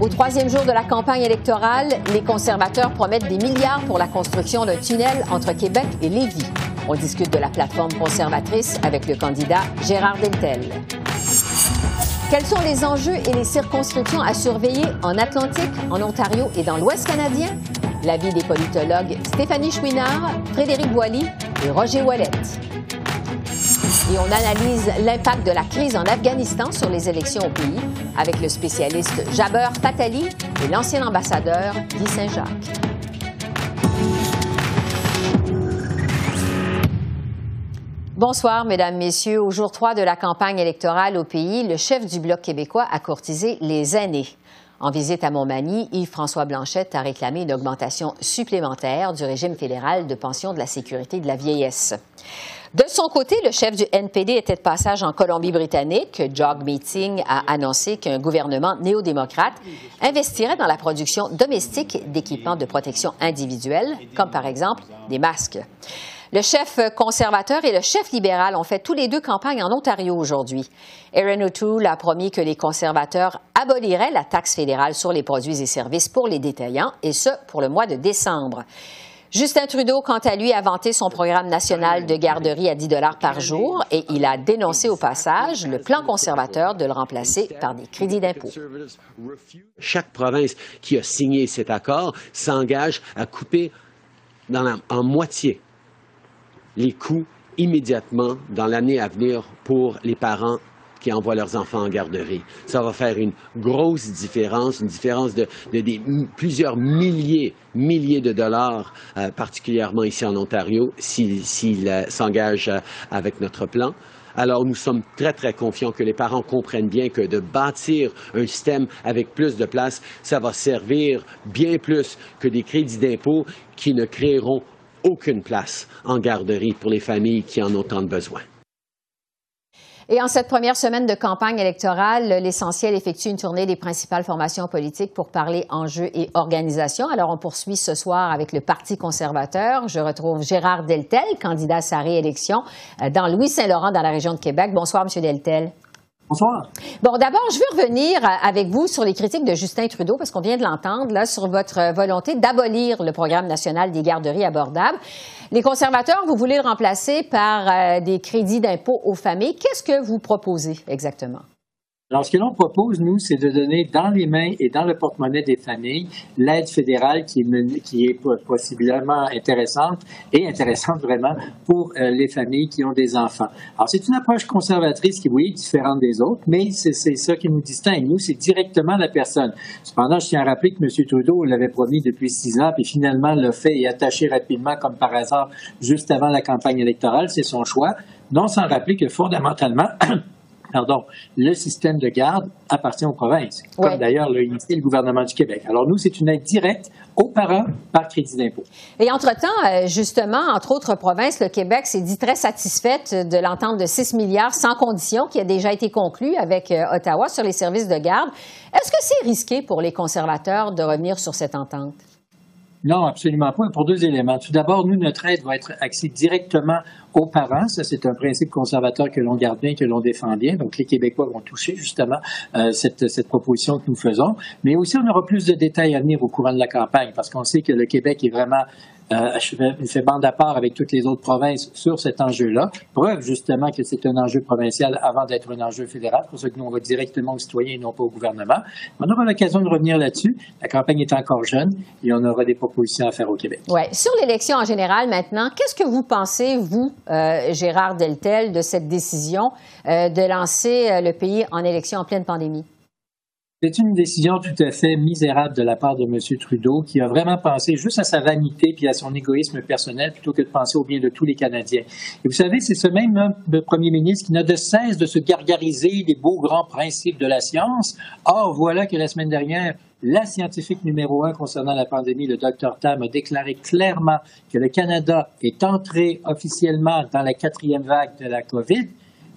au troisième jour de la campagne électorale, les conservateurs promettent des milliards pour la construction d'un tunnel entre Québec et Lévis. On discute de la plateforme conservatrice avec le candidat Gérard Deltel. Quels sont les enjeux et les circonscriptions à surveiller en Atlantique, en Ontario et dans l'Ouest canadien? L'avis des politologues Stéphanie Chouinard, Frédéric Boilly et Roger Wallet. Et on analyse l'impact de la crise en Afghanistan sur les élections au pays avec le spécialiste Jaber Patali et l'ancien ambassadeur Guy Saint-Jacques. Bonsoir, Mesdames, Messieurs. Au jour 3 de la campagne électorale au pays, le chef du Bloc québécois a courtisé les aînés. En visite à Montmagny, Yves-François Blanchette a réclamé une augmentation supplémentaire du régime fédéral de pension de la sécurité de la vieillesse. De son côté, le chef du NPD était de passage en Colombie-Britannique. Jog Meeting a annoncé qu'un gouvernement néo-démocrate investirait dans la production domestique d'équipements de protection individuelle, comme par exemple des masques. Le chef conservateur et le chef libéral ont fait tous les deux campagne en Ontario aujourd'hui. Erin O'Toole a promis que les conservateurs aboliraient la taxe fédérale sur les produits et services pour les détaillants, et ce, pour le mois de décembre. Justin Trudeau, quant à lui, a vanté son programme national de garderie à 10 dollars par jour et il a dénoncé au passage le plan conservateur de le remplacer par des crédits d'impôt. Chaque province qui a signé cet accord s'engage à couper en moitié les coûts immédiatement dans l'année à venir pour les parents qui envoient leurs enfants en garderie. Ça va faire une grosse différence, une différence de, plusieurs milliers, milliers de dollars, euh, particulièrement ici en Ontario, s'ils si, si, euh, s'engagent euh, avec notre plan. Alors, nous sommes très, très confiants que les parents comprennent bien que de bâtir un système avec plus de place, ça va servir bien plus que des crédits d'impôt qui ne créeront aucune place en garderie pour les familles qui en ont tant de besoin. Et en cette première semaine de campagne électorale, l'essentiel effectue une tournée des principales formations politiques pour parler enjeux et organisation. Alors, on poursuit ce soir avec le Parti conservateur. Je retrouve Gérard Deltel, candidat à sa réélection dans Louis-Saint-Laurent, dans la région de Québec. Bonsoir, Monsieur Deltel. Bonsoir. Bon, d'abord, je veux revenir avec vous sur les critiques de Justin Trudeau, parce qu'on vient de l'entendre, là, sur votre volonté d'abolir le programme national des garderies abordables. Les conservateurs, vous voulez le remplacer par euh, des crédits d'impôt aux familles. Qu'est-ce que vous proposez exactement? Alors, ce que l'on propose, nous, c'est de donner dans les mains et dans le porte-monnaie des familles l'aide fédérale qui est, qui est possiblement intéressante et intéressante vraiment pour euh, les familles qui ont des enfants. Alors, c'est une approche conservatrice qui, oui, est différente des autres, mais c'est ça qui nous distingue. Nous, c'est directement la personne. Cependant, je tiens à rappeler que M. Trudeau l'avait promis depuis six ans, puis finalement l'a fait et attaché rapidement, comme par hasard, juste avant la campagne électorale. C'est son choix. Non sans rappeler que fondamentalement, pardon, le système de garde appartient aux provinces, comme d'ailleurs l'a initié le gouvernement du Québec. Alors nous, c'est une aide directe aux parents par crédit d'impôt. Et entre-temps, euh, justement, entre autres provinces, le Québec s'est dit très satisfaite de l'entente de 6 milliards sans condition qui a déjà été conclue avec euh, Ottawa sur les services de garde. Est-ce que c'est risqué pour les conservateurs de revenir sur cette entente? Non, absolument pas. Pour deux éléments. Tout d'abord, nous, notre aide va être axée directement aux parents. Ça, c'est un principe conservateur que l'on garde bien, que l'on défend bien. Donc, les Québécois vont toucher justement euh, cette, cette proposition que nous faisons. Mais aussi, on aura plus de détails à venir au courant de la campagne parce qu'on sait que le Québec est vraiment euh, fait bande à part avec toutes les autres provinces sur cet enjeu-là. Preuve justement que c'est un enjeu provincial avant d'être un enjeu fédéral. Pour ça que nous, on va directement aux citoyens et non pas au gouvernement. On aura l'occasion de revenir là-dessus. La campagne est encore jeune et on aura des propositions à faire au Québec. Oui. Sur l'élection en général maintenant, qu'est-ce que vous pensez, vous, euh, Gérard Deltel, de cette décision euh, de lancer euh, le pays en élection en pleine pandémie? C'est une décision tout à fait misérable de la part de M. Trudeau qui a vraiment pensé juste à sa vanité puis à son égoïsme personnel plutôt que de penser au bien de tous les Canadiens. Et vous savez, c'est ce même hein, premier ministre qui n'a de cesse de se gargariser des beaux grands principes de la science. Or, voilà que la semaine dernière, la scientifique numéro un concernant la pandémie, le docteur Tam, a déclaré clairement que le Canada est entré officiellement dans la quatrième vague de la COVID.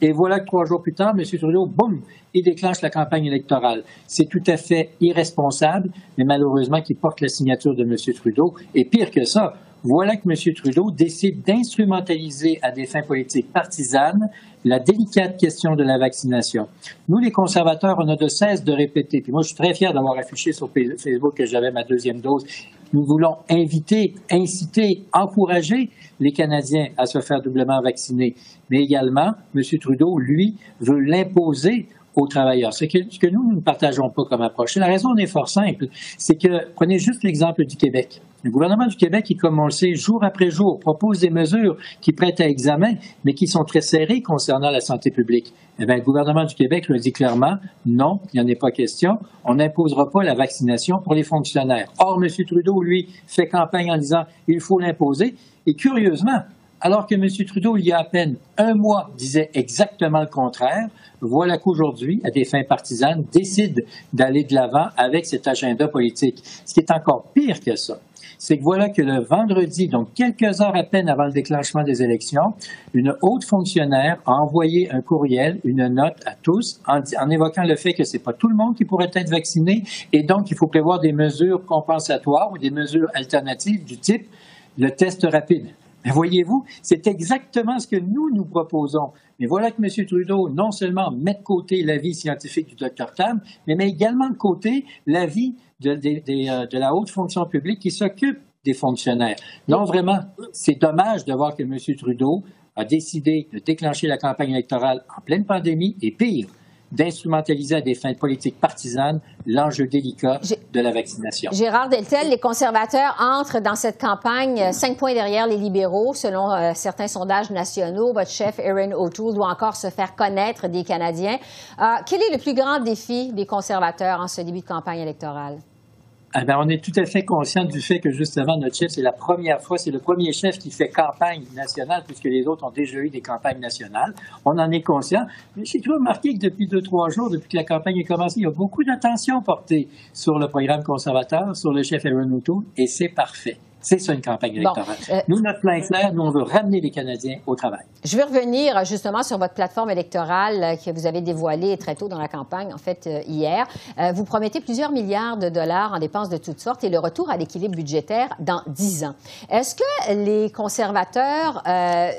Et voilà que trois jours plus tard, M. Trudeau, boum, il déclenche la campagne électorale. C'est tout à fait irresponsable, mais malheureusement qui porte la signature de M. Trudeau. Et pire que ça, voilà que M. Trudeau décide d'instrumentaliser à des fins politiques partisanes la délicate question de la vaccination. Nous, les conservateurs, on a de cesse de répéter, puis moi je suis très fier d'avoir affiché sur Facebook que j'avais ma deuxième dose, nous voulons inviter, inciter, encourager les Canadiens à se faire doublement vacciner. Mais également, M. Trudeau, lui, veut l'imposer aux travailleurs. Ce que, nous, ne partageons pas comme approche. La raison est fort simple. C'est que, prenez juste l'exemple du Québec. Le gouvernement du Québec, qui, comme on le sait, jour après jour, propose des mesures qui prêtent à examen, mais qui sont très serrées concernant la santé publique. Eh bien, le gouvernement du Québec le dit clairement, non, il n'y en est pas question. On n'imposera pas la vaccination pour les fonctionnaires. Or, M. Trudeau, lui, fait campagne en disant, il faut l'imposer. Et curieusement, alors que M. Trudeau, il y a à peine un mois, disait exactement le contraire, voilà qu'aujourd'hui, à des fins partisanes, décide d'aller de l'avant avec cet agenda politique. Ce qui est encore pire que ça, c'est que voilà que le vendredi, donc quelques heures à peine avant le déclenchement des élections, une haute fonctionnaire a envoyé un courriel, une note à tous en, évoquant le fait que c'est pas tout le monde qui pourrait être vacciné et donc il faut prévoir des mesures compensatoires ou des mesures alternatives du type le test rapide. Mais voyez-vous, c'est exactement ce que nous nous proposons. Mais voilà que M. Trudeau, non seulement met de côté l'avis scientifique du Dr Tam, mais met également de côté l'avis euh, de, la haute fonction publique qui s'occupe des fonctionnaires. Non, vraiment, c'est dommage de voir que M. Trudeau a décidé de déclencher la campagne électorale en pleine pandémie et pire, d'instrumentaliser à des fins politiques partisanes l'enjeu délicat de la vaccination. Gérard Deltel, les conservateurs entrent dans cette campagne euh, cinq points derrière les libéraux, selon euh, certains sondages nationaux. Votre chef, Erin O'Toole, doit encore se faire connaître des Canadiens. Euh, quel est le plus grand défi des conservateurs en ce début de campagne électorale? Eh ben, on est tout à fait conscient du fait que justement notre chef, c'est la première fois, c'est le premier chef qui fait campagne nationale, puisque les autres ont déjà eu des campagnes nationales. On en est conscient. Mais j'ai toujours remarqué que depuis deux, trois jours, depuis que la campagne est commencée, il y a beaucoup d'attention portée sur le programme conservateur, sur le chef Aaron O'Toole, et c'est parfait. C'est ça une campagne électorale. Euh, nous, notre plan est clair. Nous, on veut ramener les Canadiens au travail. Je vais revenir euh, justement sur votre plateforme électorale euh, que vous avez dévoilée très tôt dans la campagne, en fait, hier. vous promettez plusieurs milliards de dollars en dépenses de toutes sortes et le retour à l'équilibre budgétaire dans dix ans. Est-ce que les conservateurs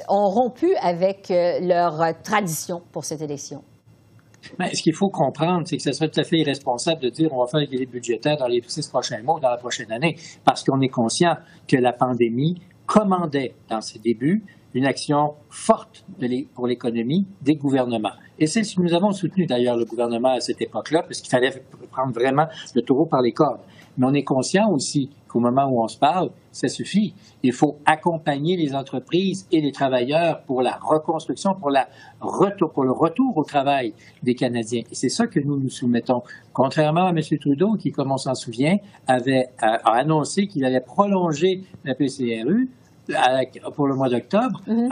ont rompu avec leur tradition pour cette élection? Mais ce qu'il faut comprendre, c'est que ce serait tout à fait irresponsable de dire on va faire l'équilibre budgétaire dans les six prochains mois ou dans la prochaine année, parce qu'on est conscient que la pandémie commandait dans ses débuts une action forte pour l'économie des gouvernements. Et c'est ce que nous avons soutenu d'ailleurs le gouvernement à cette époque-là, parce qu'il fallait prendre vraiment le taureau par les cordes. Mais on est conscient aussi qu'au moment où on se parle, ça suffit. Il faut accompagner les entreprises et les travailleurs pour la reconstruction, pour, le retour au travail des Canadiens. Et c'est ça que nous nous soumettons. Contrairement à M. Trudeau, qui, comme on s'en souvient, avait a annoncé qu'il allait prolonger la PCRU, pour le mois d'octobre, mhm.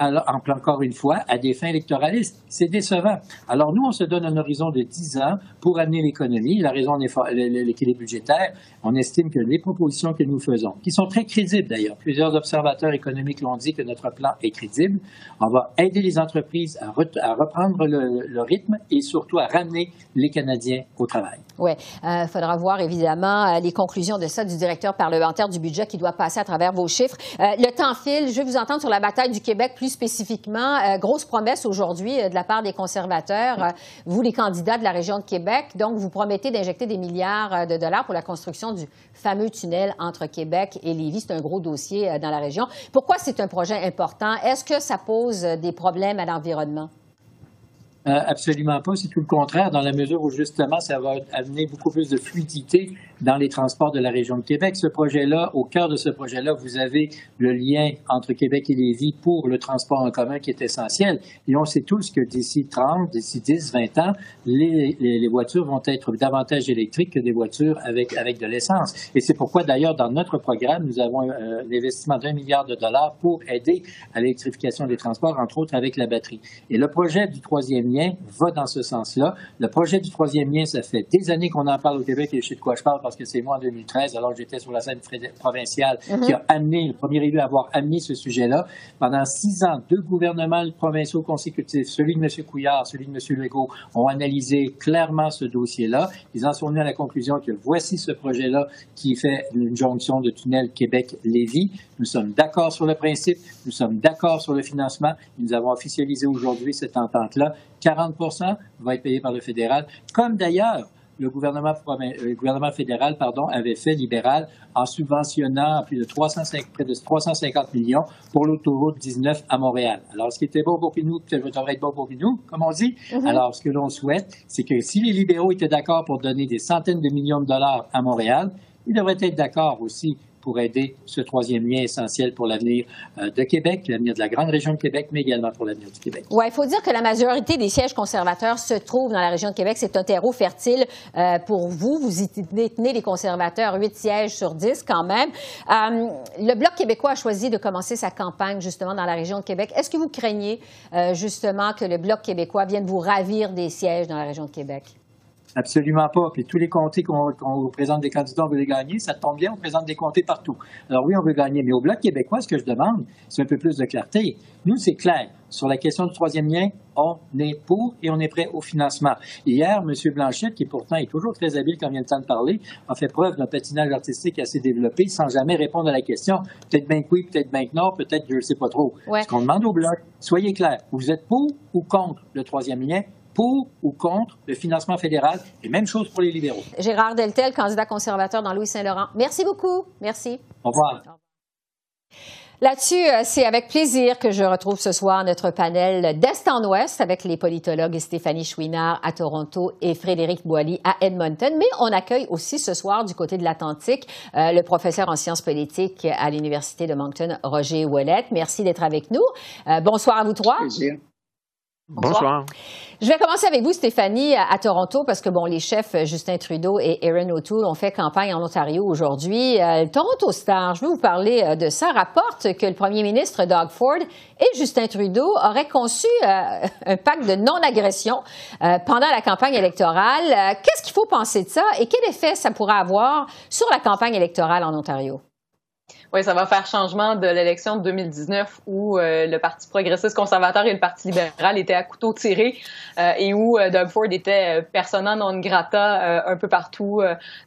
encore une fois, à des fins électoralistes. C'est décevant. Alors nous, on se donne un horizon de 10 ans pour amener l'économie. La raison est l'équilibre budgétaire. On estime que les propositions que nous faisons, qui sont très crédibles d'ailleurs, plusieurs observateurs économiques l'ont dit que notre plan est crédible, on va aider les entreprises à, reprendre le, rythme et surtout à ramener les Canadiens au travail. Oui, il euh, faudra voir évidemment euh, les conclusions de ça du directeur parlementaire du budget qui doit passer à travers vos chiffres. Euh, le temps je vais vous entendre sur la bataille du Québec plus spécifiquement. Euh, grosse promesse aujourd'hui euh, de la part des conservateurs, euh, vous les candidats de la région de Québec. Donc, vous promettez d'injecter des milliards de dollars pour la construction du fameux tunnel entre Québec et Lévis. C'est un gros dossier dans la région. Pourquoi c'est un projet important? Est-ce que ça pose des problèmes à l'environnement? absolument pas. C'est tout le contraire, dans la mesure où justement, ça va amener beaucoup plus de fluidité dans les transports de la région de Québec. Ce projet-là, au cœur de ce projet-là, vous avez le lien entre Québec et Lévis pour le transport en commun qui est essentiel. Et on sait tous que d'ici 30, d'ici 10, 20 ans, les, voitures vont être davantage électriques que des voitures avec, avec de l'essence. Et c'est pourquoi, d'ailleurs, dans notre programme, nous avons euh, l'investissement d'un milliard de dollars pour aider à l'électrification des transports, entre autres avec la batterie. Et le projet du troisième lien va dans ce sens-là. Le projet du troisième lien, ça fait des années qu'on en parle au Québec et je sais de quoi je parle parce que c'est moi en 2013, alors j'étais sur la scène provinciale, mm-hmm. qui a amené, le premier élu à avoir amené ce sujet-là. Pendant six ans, deux gouvernements provinciaux consécutifs, celui de M. Couillard, celui de M. Legault, ont analysé clairement ce dossier-là. Ils en sont venus à la conclusion que voici ce projet-là qui fait une jonction de tunnel Québec-Lévis. Nous sommes d'accord sur le principe, nous sommes d'accord sur le financement. Nous avons officialisé aujourd'hui cette entente-là. 40 va être payé par le fédéral, comme d'ailleurs le gouvernement, le gouvernement fédéral pardon, avait fait libéral en subventionnant plus de 305, près de 350 millions pour l'autoroute 19 à Montréal. Alors, ce qui était bon pour nous, devrait être bon pour nous, comme on dit. Mm-hmm. Alors, ce que l'on souhaite, c'est que si les libéraux étaient d'accord pour donner des centaines de millions de dollars à Montréal, ils devraient être d'accord aussi pour aider ce troisième lien essentiel pour l'avenir euh, de Québec, l'avenir de la grande région de Québec, mais également pour l'avenir du Québec. Oui, il faut dire que la majorité des sièges conservateurs se trouvent dans la région de Québec. C'est un terreau fertile euh, pour vous. Vous y détenez les conservateurs, huit sièges sur dix quand même. Euh, le Bloc québécois a choisi de commencer sa campagne justement dans la région de Québec. Est-ce que vous craignez justement que le Bloc québécois vienne vous ravir des sièges dans la région de Québec? Absolument pas. Puis tous les comtés qu'on vous présente des candidats, on veut les gagner. Ça tombe bien, on présente des comtés partout. Alors oui, on veut gagner. Mais au Bloc québécois, ce que je demande, c'est un peu plus de clarté. Nous, c'est clair. Sur la question du troisième lien, on est pour et on est prêt au financement. Hier, M. Blanchette, qui pourtant est toujours très habile quand vient le temps de parler, a fait preuve d'un patinage artistique assez développé sans jamais répondre à la question. Peut-être bien que oui, peut-être bien que non, peut-être je ne sais pas trop. Ce qu'on demande au Bloc, soyez clair. Vous êtes pour ou contre le troisième lien? Pour ou contre le financement fédéral. Et même chose pour les libéraux. Gérard Deltel, candidat conservateur dans Louis-Saint-Laurent. Merci beaucoup. Merci. Au revoir. Là-dessus, euh, c'est avec plaisir que je retrouve ce soir notre panel d'Est en Ouest avec les politologues Stéphanie Chouinard à Toronto et Frédéric Boilly à Edmonton. Mais on accueille aussi ce soir du côté de l'Atlantique euh, le professeur en sciences politiques à l'Université de Moncton, Roger Ouellette. Merci d'être avec nous. Euh, bonsoir à vous trois. Bonsoir. Je vais commencer avec vous, Stéphanie, à, Toronto, parce que bon, les chefs euh, Justin Trudeau et Erin O'Toole ont fait campagne en Ontario aujourd'hui. Euh, Toronto Star, je vais vous parler euh, de ça, rapporte que le premier ministre Doug Ford et Justin Trudeau auraient conçu un pacte de non-agression pendant la campagne électorale. Qu'est-ce qu'il faut penser de ça et quel effet ça pourrait avoir sur la campagne électorale en Ontario? Oui, ça va faire changement de l'élection de 2019 où euh, le Parti progressiste conservateur et le Parti libéral étaient à couteau tiré euh, et où euh, Doug Ford était persona non grata un peu partout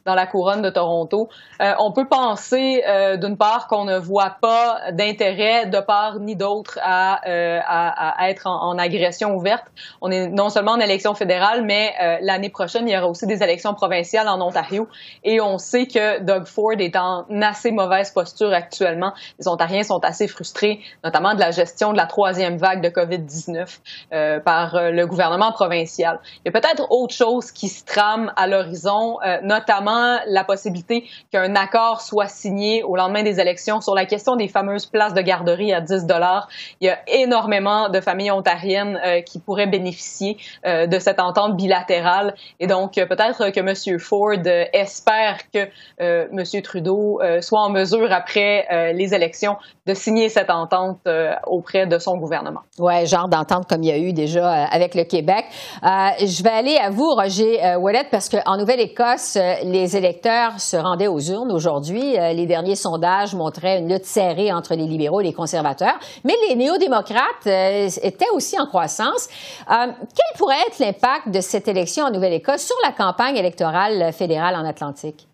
dans la couronne de Toronto. on peut penser d'une part qu'on ne voit pas d'intérêt de part ni d'autre à, à, à, être en, en, agression ouverte. On est non seulement en élection fédérale, mais l'année prochaine, il y aura aussi des élections provinciales en Ontario et on sait que Doug Ford est en assez mauvaise posture actuellement. Les Ontariens sont assez frustrés, notamment de la gestion de la troisième vague de COVID-19 euh, par euh, le gouvernement provincial. Il y a peut-être autre chose qui se trame à l'horizon, euh, notamment la possibilité qu'un accord soit signé au lendemain des élections sur la question des fameuses places de garderie à 10 dollars. Il y a énormément de familles ontariennes qui pourraient bénéficier de cette entente bilatérale et donc peut-être que M. Ford espère que M. Trudeau soit en mesure après euh, les élections de signer cette entente euh, auprès de son gouvernement. Oui, genre d'entente comme il y a eu déjà euh, avec le Québec. je vais aller à vous, Roger Ouellet, parce qu'en Nouvelle-Écosse, les électeurs se rendaient aux urnes aujourd'hui. les derniers sondages montraient une lutte serrée entre les libéraux et les conservateurs, mais les néo-démocrates étaient aussi en croissance. quel pourrait être l'impact de cette élection en Nouvelle-Écosse sur la campagne électorale fédérale en Atlantique?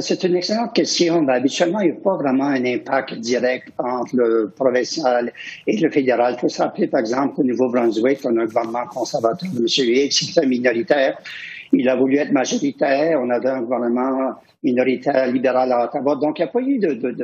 C'est une excellente question. Ben, habituellement, il n'y a pas vraiment un impact direct entre le provincial et le fédéral. Il faut se rappeler, par exemple, au Nouveau-Brunswick, on a un gouvernement conservateur M. Hicks qui était minoritaire. Il a voulu être majoritaire. On avait un gouvernement minoritaire libéral à Ottawa. Donc, il n'y a pas eu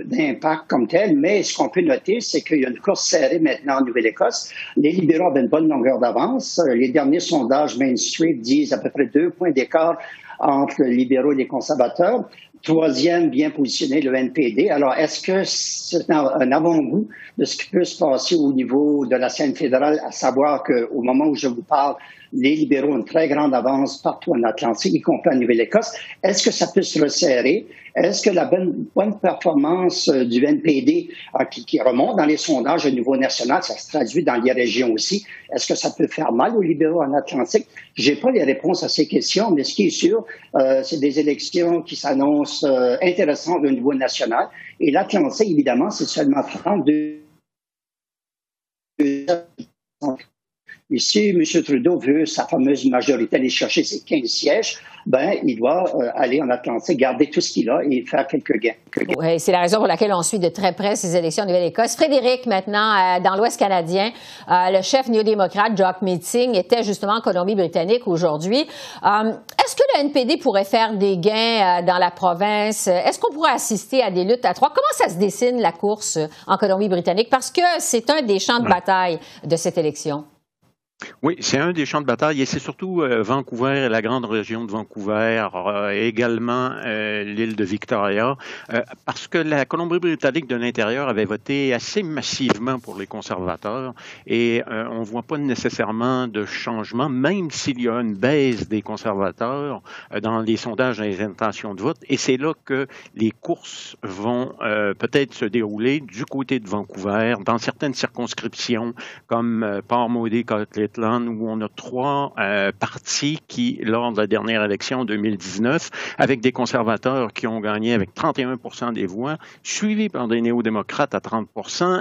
d'impact comme tel, mais ce qu'on peut noter, c'est qu'il y a une course serrée maintenant en Nouvelle-Écosse. Les libéraux avaient une bonne longueur d'avance. Les derniers sondages Main Street disent à peu près deux points d'écart entre libéraux et conservateurs. Troisième, bien positionné, le NPD. Alors, est-ce que c'est un avant-goût de ce qui peut se passer au niveau de la scène fédérale, à savoir qu'au moment où je vous parle, les libéraux ont une très grande avance partout en Atlantique, y compris en Nouvelle-Écosse. Est-ce que ça peut se resserrer? Est-ce que la bonne, performance euh, du NPD euh, qui, remonte dans les sondages au niveau national, ça se traduit dans les régions aussi, est-ce que ça peut faire mal aux libéraux en Atlantique? J'ai pas les réponses à ces questions, mais ce qui est sûr, euh, c'est des élections qui s'annoncent euh, intéressantes au niveau national. Et l'Atlantique, évidemment, c'est seulement 32 Ici, M. Trudeau veut sa fameuse majorité aller chercher ses 15 sièges. Ben, il doit euh, aller en Atlantique, garder tout ce qu'il a et faire quelques gains. Oui, c'est la raison pour laquelle on suit de très près ces élections en Nouvelle-Écosse. Frédéric, maintenant, euh, dans l'Ouest canadien, euh, le chef néo-démocrate, Jock Meeting, était justement en Colombie-Britannique aujourd'hui. Est-ce que le NPD pourrait faire des gains dans la province? Est-ce qu'on pourrait assister à des luttes à trois? Comment ça se dessine, la course en Colombie-Britannique? Parce que c'est un des champs de bataille de cette élection. Oui, c'est un des champs de bataille et c'est surtout euh, Vancouver la grande région de Vancouver, euh, également euh, l'île de Victoria, euh, parce que la Colombie-Britannique de l'intérieur avait voté assez massivement pour les conservateurs et euh, on ne voit pas nécessairement de changement, même s'il y a une baisse des conservateurs dans les sondages les intentions de vote. Et c'est là que les courses vont peut-être se dérouler du côté de Vancouver, dans certaines circonscriptions comme Port-Maudit, où on a trois euh, partis qui, lors de la dernière élection en 2019, avec des conservateurs qui ont gagné avec 31 des voix, suivis par des néo-démocrates à 30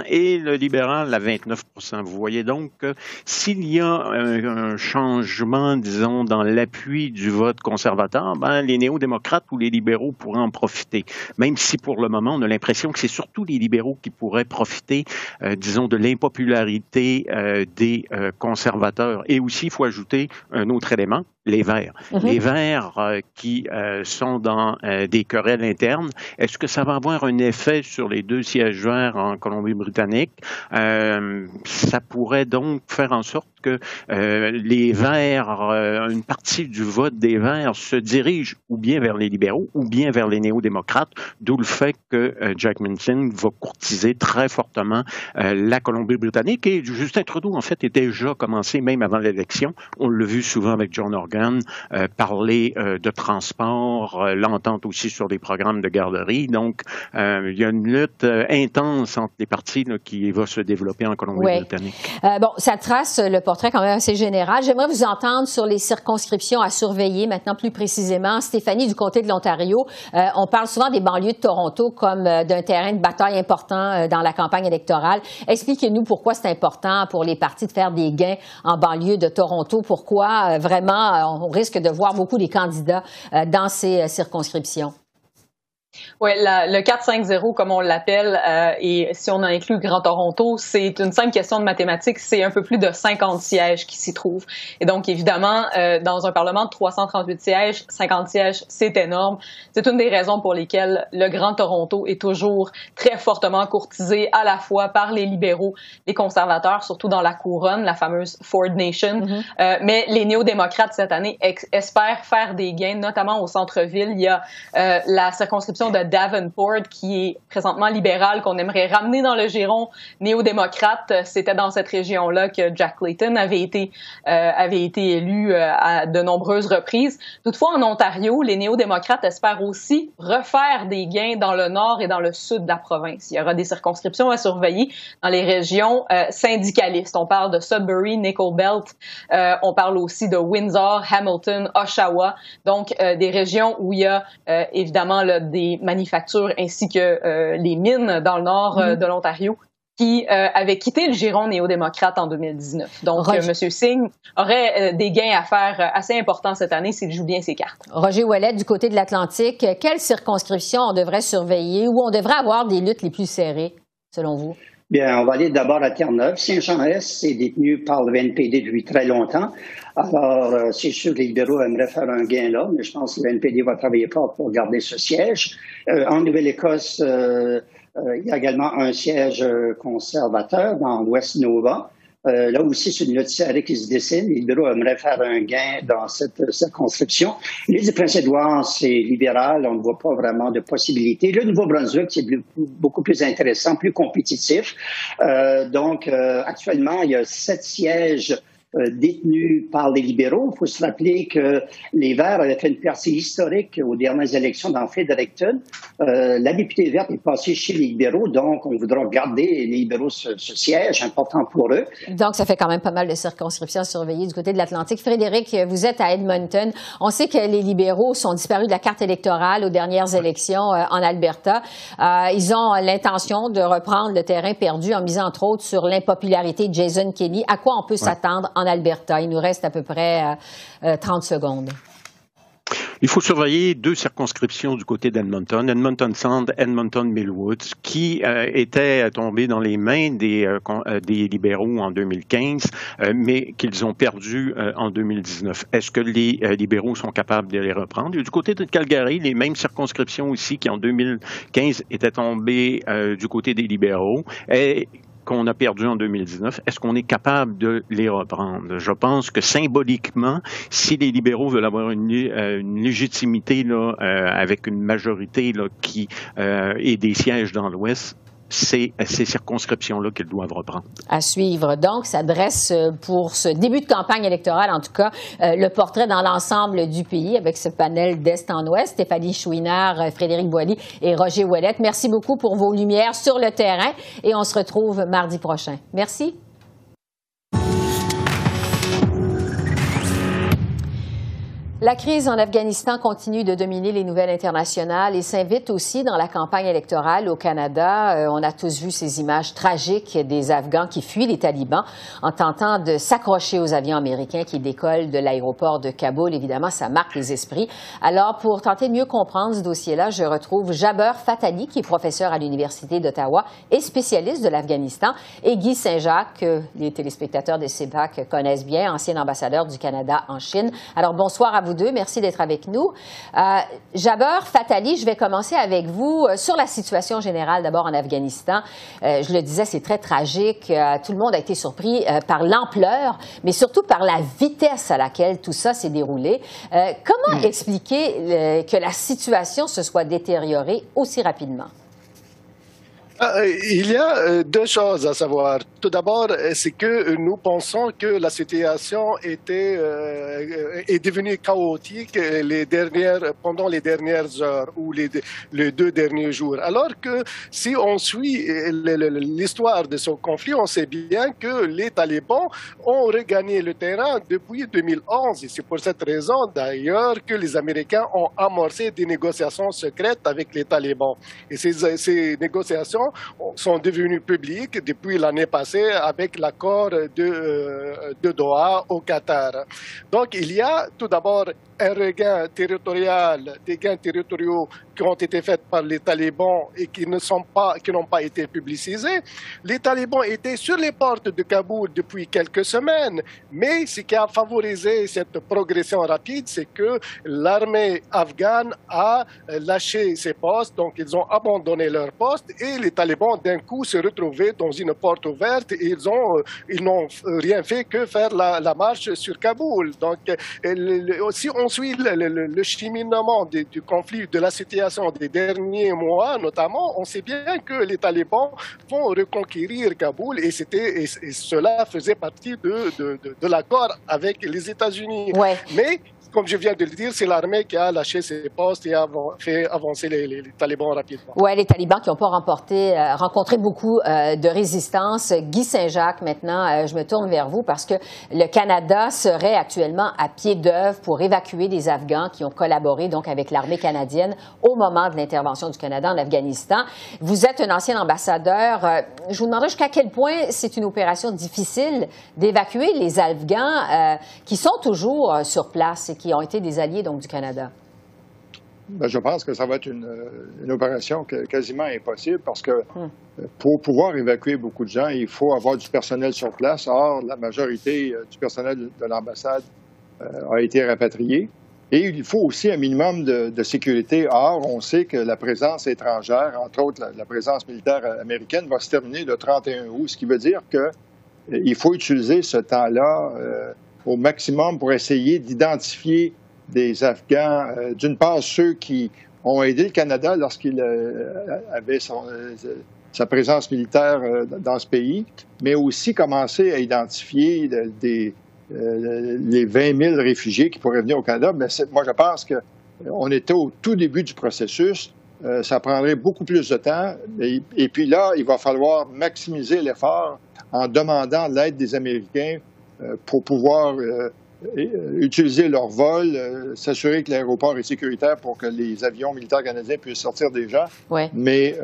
et le libéral à 29 Vous voyez donc que s'il y a un, changement, disons, dans l'appui du vote conservateur, ben, les néo-démocrates ou les libéraux pourraient en profiter. Même si pour le moment, on a l'impression que c'est surtout les libéraux qui pourraient profiter, euh, disons, de l'impopularité euh, des euh, conservateurs et aussi, il faut ajouter un autre élément, les Verts. Mm -hmm. Les Verts euh, qui euh, sont dans euh, des querelles internes, est-ce que ça va avoir un effet sur les deux sièges verts en Colombie-Britannique? Ça pourrait donc faire en sorte euh, les Verts, euh, une partie du vote des Verts se dirige ou bien vers les libéraux ou bien vers les néo-démocrates, d'où le fait que Jack Minton va courtiser très fortement la Colombie-Britannique. Et Justin Trudeau, en fait, était déjà commencé même avant l'élection. On l'a vu souvent avec John Organ, euh, parler euh, de transport, euh, l'entente aussi sur des programmes de garderie. Donc, il y a une lutte intense entre les partis qui va se développer en Colombie-Britannique. Bon, ça trace le portrait quand même assez général. J'aimerais vous entendre sur les circonscriptions à surveiller maintenant plus précisément. Stéphanie, du côté de l'Ontario, on parle souvent des banlieues de Toronto comme d'un terrain de bataille important dans la campagne électorale. Expliquez-nous pourquoi c'est important pour les partis de faire des gains en banlieue de Toronto. Pourquoi vraiment on risque de voir beaucoup des candidats euh, dans ces euh, circonscriptions? Oui, le 4-5-0, comme on l'appelle, euh, et si on inclut Grand Toronto, c'est une simple question de mathématiques, c'est un peu plus de 50 sièges qui s'y trouvent. Et donc, évidemment, euh, dans un Parlement de 338 sièges, 50 sièges, c'est énorme. C'est une des raisons pour lesquelles le Grand Toronto est toujours très fortement courtisé à la fois par les libéraux, les conservateurs, surtout dans la couronne, la fameuse Ford Nation. Mm -hmm. euh, mais les néo-démocrates, cette année, espèrent faire des gains, notamment au centre-ville. Il y a euh, la circonscription de Davenport, qui est présentement libéral, qu'on aimerait ramener dans le giron néo-démocrate. C'était dans cette région-là que Jack Layton avait été, euh, avait été élu euh, à de nombreuses reprises. Toutefois, en Ontario, les néo-démocrates espèrent aussi refaire des gains dans le nord et dans le sud de la province. Il y aura des circonscriptions à surveiller dans les régions euh, syndicalistes. On parle de Sudbury, Nickel Belt. Euh, on parle aussi de Windsor, Hamilton, Oshawa. Donc, euh, des régions où il y a évidemment là, des manufactures ainsi que euh, les mines dans le nord euh, mm -hmm. de l'Ontario qui euh, avait quitté le giron néo-démocrate en 2019. Donc, Roger... M. Singh aurait des gains à faire assez importants cette année s'il joue bien ses cartes. Roger Ouellet, du côté de l'Atlantique, quelle circonscription on devrait surveiller ou on devrait avoir des luttes les plus serrées, selon vous? Bien, on va aller d'abord à Terre-Neuve. Saint-Jean-Est est détenu par le NPD depuis très longtemps. Alors, euh, c'est sûr que les libéraux aimeraient faire un gain là, mais je pense que le NPD va travailler fort pour garder ce siège. Euh, en Nouvelle-Écosse, euh, il y a également un siège conservateur dans l'Ouest Nova. Euh, là aussi, c'est une serrée qui se dessine. Libéraux aimeraient faire un gain dans cette circonscription. L'île du Prince-Édouard, c'est libéral. On ne voit pas vraiment de possibilités. Le Nouveau-Brunswick, c'est beaucoup plus intéressant, plus compétitif. Euh, donc, euh, actuellement, il y a sept sièges détenus par les libéraux. Il faut se rappeler que les Verts avaient fait une percée historique aux dernières élections dans Fredericton. Euh, la députée verte est passée chez les libéraux, donc on voudra garder les libéraux ce, siège important pour eux. Donc, ça fait quand même pas mal de circonscriptions surveillées du côté de l'Atlantique. Frédéric, vous êtes à Edmonton. On sait que les libéraux sont disparus de la carte électorale aux dernières élections euh, en Alberta. ils ont l'intention de reprendre le terrain perdu en misant entre autres sur l'impopularité de Jason Kenney. À quoi on peut s'attendre en Alberta? Il nous reste à peu près 30 euh, euh, secondes. Il faut surveiller deux circonscriptions du côté d'Edmonton, Edmonton Sound, Edmonton Millwoods, qui euh, étaient tombés dans les mains des, des libéraux en 2015, mais qu'ils ont perdu en 2019. Est-ce que les libéraux sont capables de les reprendre? Et du côté de Calgary, les mêmes circonscriptions aussi qui en 2015 étaient tombées du côté des libéraux. Et qu'on a perdu en 2019, est-ce qu'on est capable de les reprendre? Je pense que symboliquement, si les libéraux veulent avoir une, euh, légitimité là, euh, avec une majorité là, qui euh, est des sièges dans l'Ouest, c'est ces circonscriptions-là qu'ils doivent reprendre. À suivre. Donc, ça dresse euh, pour ce début de campagne électorale, en tout cas, euh, le portrait dans l'ensemble du pays avec ce panel d'Est en Ouest. Stéphanie Chouinard, euh, Frédéric Boilly et Roger Ouellette. Merci beaucoup pour vos lumières sur le terrain et on se retrouve mardi prochain. Merci. La crise en Afghanistan continue de dominer les nouvelles internationales et s'invite aussi dans la campagne électorale au Canada. Euh, on a tous vu ces images tragiques des Afghans qui fuient les talibans en tentant de s'accrocher aux avions américains qui décollent de l'aéroport de Kaboul. Évidemment, ça marque les esprits. Alors, pour tenter de mieux comprendre ce dossier-là, je retrouve Jaber Fatali, qui est professeur à l'Université d'Ottawa et spécialiste de l'Afghanistan, et Guy Saint-Jacques, que les téléspectateurs de CEPAC connaissent bien, ancien ambassadeur du Canada en Chine. Alors, bonsoir à vous deux. Merci d'être avec nous. Euh, Jaber Fatali, je vais commencer avec vous euh, sur la situation générale d'abord en Afghanistan. Euh, je le disais, c'est très tragique. Euh, tout le monde a été surpris par l'ampleur, mais surtout par la vitesse à laquelle tout ça s'est déroulé. comment hmm. expliquer que la situation se soit détériorée aussi rapidement? Ah, il y a euh, deux choses à savoir. Tout d'abord, euh, c'est que nous pensons que la situation était euh, est devenue chaotique les dernières pendant les dernières heures ou les, les deux derniers jours. Alors que si on suit l'histoire de ce conflit, on sait bien que les talibans ont regagné le terrain depuis 2011 et c'est pour cette raison d'ailleurs que les Américains ont amorcé des négociations secrètes avec les talibans. Et ces négociations sont devenus publics depuis l'année passée avec l'accord de, euh, de Doha au Qatar. Donc il y a tout d'abord un regain territorial, des gains territoriaux qui ont été faits par les talibans et qui ne pas, n'ont pas été publicisés. Les talibans étaient sur les portes de Kaboul depuis quelques semaines, mais ce qui a favorisé cette progression rapide, c'est que l'armée afghane a lâché ses postes, donc ils ont abandonné leurs postes et les talibans d'un coup se retrouvaient dans une porte ouverte et ils ont, ils n'ont rien fait que faire la, la marche sur Kaboul. Donc, si on suit le, le, cheminement du conflit, de la situation des derniers mois, notamment, on sait bien que les talibans vont reconquérir Kaboul et, c'était, et, cela faisait partie de, de, de, l'accord avec les États-Unis. Mais comme je viens de le dire, c'est l'armée qui a lâché ses postes et a fait avancer les, talibans rapidement. Oui, les talibans qui n'ont pas remporté, euh, rencontré beaucoup euh, de résistance. Guy Saint-Jacques, maintenant, euh, je me tourne vers vous parce que le Canada serait actuellement à pied d'œuvre pour évacuer des Afghans qui ont collaboré donc avec l'armée canadienne au moment de l'intervention du Canada en Afghanistan. Vous êtes un ancien ambassadeur. je vous demanderais jusqu'à quel point c'est une opération difficile d'évacuer les Afghans qui sont toujours sur place et qui qui ont été des alliés donc, du Canada? Ben, je pense que ça va être une, opération quasiment impossible parce que hmm. pour pouvoir évacuer beaucoup de gens, il faut avoir du personnel sur place. Or, la majorité euh, du personnel de l'ambassade euh, a été rapatrié. Et il faut aussi un minimum de, sécurité. Or, on sait que la présence étrangère, entre autres la, présence militaire américaine, va se terminer le 31 août, ce qui veut dire qu'il euh, faut utiliser ce temps-là au maximum pour essayer d'identifier des Afghans, euh, d'une part ceux qui ont aidé le Canada lorsqu'il euh, avait euh, sa présence militaire dans ce pays, mais aussi commencer à identifier les 20 000 réfugiés qui pourraient venir au Canada. Mais moi, je pense qu'on était au tout début du processus. ça prendrait beaucoup plus de temps. Et, puis là, il va falloir maximiser l'effort en demandant l'aide des Américains pour pouvoir utiliser leur vol, s'assurer que l'aéroport est sécuritaire pour que les avions militaires canadiens puissent sortir déjà. Mais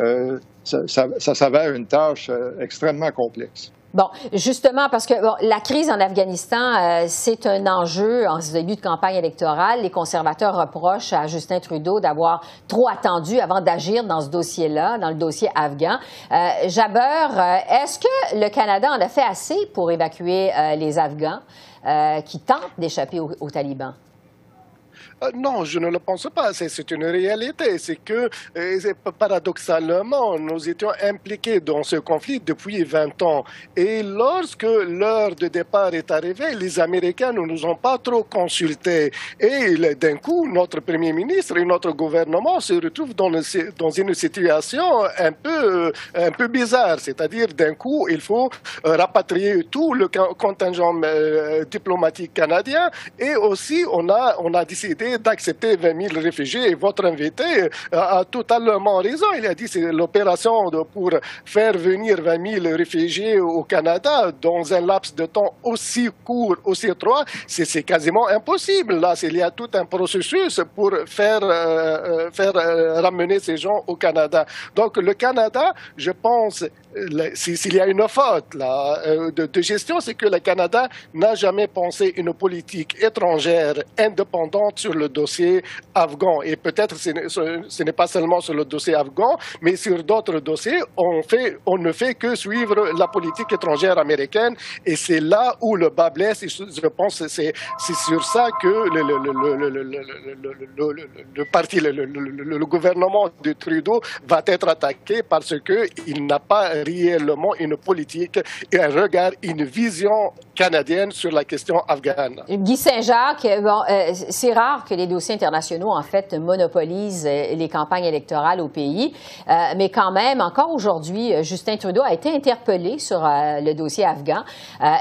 ça, s'avère une tâche extrêmement complexe. Bon, justement, parce que la crise en Afghanistan, euh, c'est un enjeu en ce début de campagne électorale. Les conservateurs reprochent à Justin Trudeau d'avoir trop attendu avant d'agir dans ce dossier-là, dans le dossier afghan. Euh, euh, est-ce que le Canada en a fait assez pour évacuer les Afghans qui tentent d'échapper aux talibans? Euh, non, je ne le pense pas. C'est une réalité. C'est que, euh, paradoxalement, nous étions impliqués dans ce conflit depuis 20 ans. Et lorsque l'heure de départ est arrivée, les Américains ne nous ont pas trop consultés. Et d'un coup, notre Premier ministre et notre gouvernement se retrouvent dans, une situation un peu, un peu bizarre. C'est-à-dire, d'un coup, il faut euh, rapatrier tout le contingent diplomatique canadien. Et aussi, on a, on a décidé d'accepter 20 000 réfugiés. Et votre invité euh, a totalement raison. Il a dit que l'opération pour faire venir 20 000 réfugiés au Canada dans un laps de temps aussi court, aussi étroit. C'est quasiment impossible. Là, il y a tout un processus pour faire, euh, euh, faire ramener ces gens au Canada. Donc, le Canada, je pense, s'il y a une faute là, de, de gestion, c'est que le Canada n'a jamais pensé une politique étrangère indépendante sur le dossier afghan. Et peut-être ce, n'est pas seulement sur le dossier afghan, mais sur d'autres dossiers, on, fait, on ne fait que suivre la politique étrangère américaine. Et c'est là où le bas blesse. Je pense que c'est sur ça que le, le, le, le parti, le, gouvernement de Trudeau va être attaqué parce qu'il n'a pas réellement une politique et un regard, une vision sur la question afghane. Guy Saint-Jacques, bon, euh, c'est rare que les dossiers internationaux, en fait, monopolisent euh, les campagnes électorales au pays, euh, mais quand même, encore aujourd'hui, Justin Trudeau a été interpellé sur le dossier afghan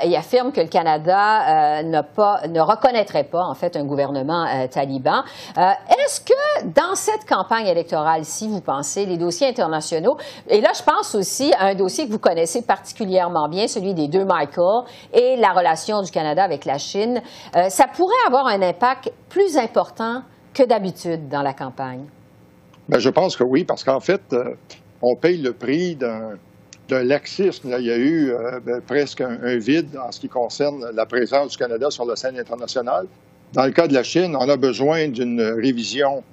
et affirme que le Canada pas, ne reconnaîtrait pas, en fait, un gouvernement taliban. Est-ce que dans cette campagne électorale, si vous pensez, les dossiers internationaux, et là, je pense aussi à un dossier que vous connaissez particulièrement bien, celui des deux Michael et la relation du Canada avec la Chine, euh, ça pourrait avoir un impact plus important que d'habitude dans la campagne. Bien, je pense que oui, parce qu'en fait, euh, on paye le prix d'un laxisme. il y a eu euh, ben, presque un, vide en ce qui concerne la présence du Canada sur la scène internationale. Dans le cas de la Chine, on a besoin d'une révision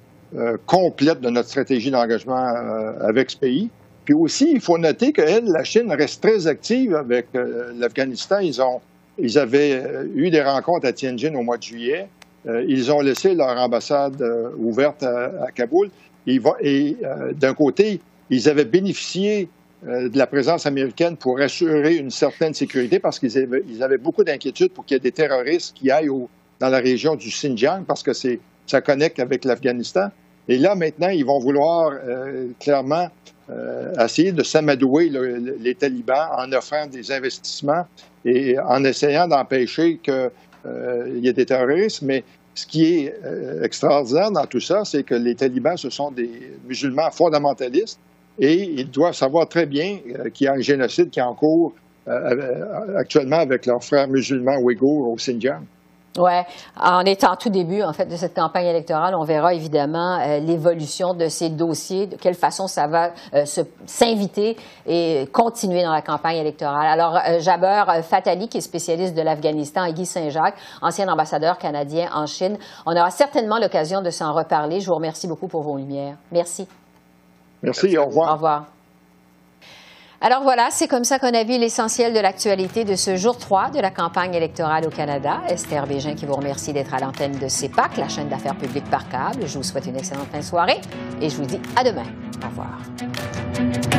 complète de notre stratégie d'engagement avec ce pays. Puis aussi, il faut noter que la Chine reste très active avec l'Afghanistan. Ils ont ils avaient euh, eu des rencontres à Tianjin au mois de juillet. Euh, ils ont laissé leur ambassade euh, ouverte à, Kaboul. Et, d'un côté, ils avaient bénéficié de la présence américaine pour assurer une certaine sécurité parce qu'ils avaient, beaucoup d'inquiétudes pour qu'il y ait des terroristes qui aillent dans la région du Xinjiang parce que ça connecte avec l'Afghanistan. Et là, maintenant, ils vont vouloir clairement essayer de s'amadouer les talibans en offrant des investissements et en essayant d'empêcher qu'il euh, y ait des terroristes. Mais ce qui est euh, extraordinaire dans tout ça, c'est que les talibans, ce sont des musulmans fondamentalistes et ils doivent savoir très bien euh, qu'il y a un génocide qui est en cours actuellement avec leurs frères musulmans ouïghours au Xinjiang. Oui, en étant tout début, en fait, de cette campagne électorale, on verra évidemment euh, l'évolution de ces dossiers, de quelle façon ça va euh, s'inviter et continuer dans la campagne électorale. Alors, euh, Jaber Fatali, qui est spécialiste de l'Afghanistan, et Guy Saint-Jacques, ancien ambassadeur canadien en Chine, on aura certainement l'occasion de s'en reparler. Je vous remercie beaucoup pour vos lumières. Merci. Merci, au revoir. Au revoir. Alors voilà, c'est comme ça qu'on a vu l'essentiel de l'actualité de ce jour 3 de la campagne électorale au Canada. Esther Bégin qui vous remercie d'être à l'antenne de CEPAC, la chaîne d'affaires publiques par câble. Je vous souhaite une excellente fin de soirée et je vous dis à demain. Au revoir.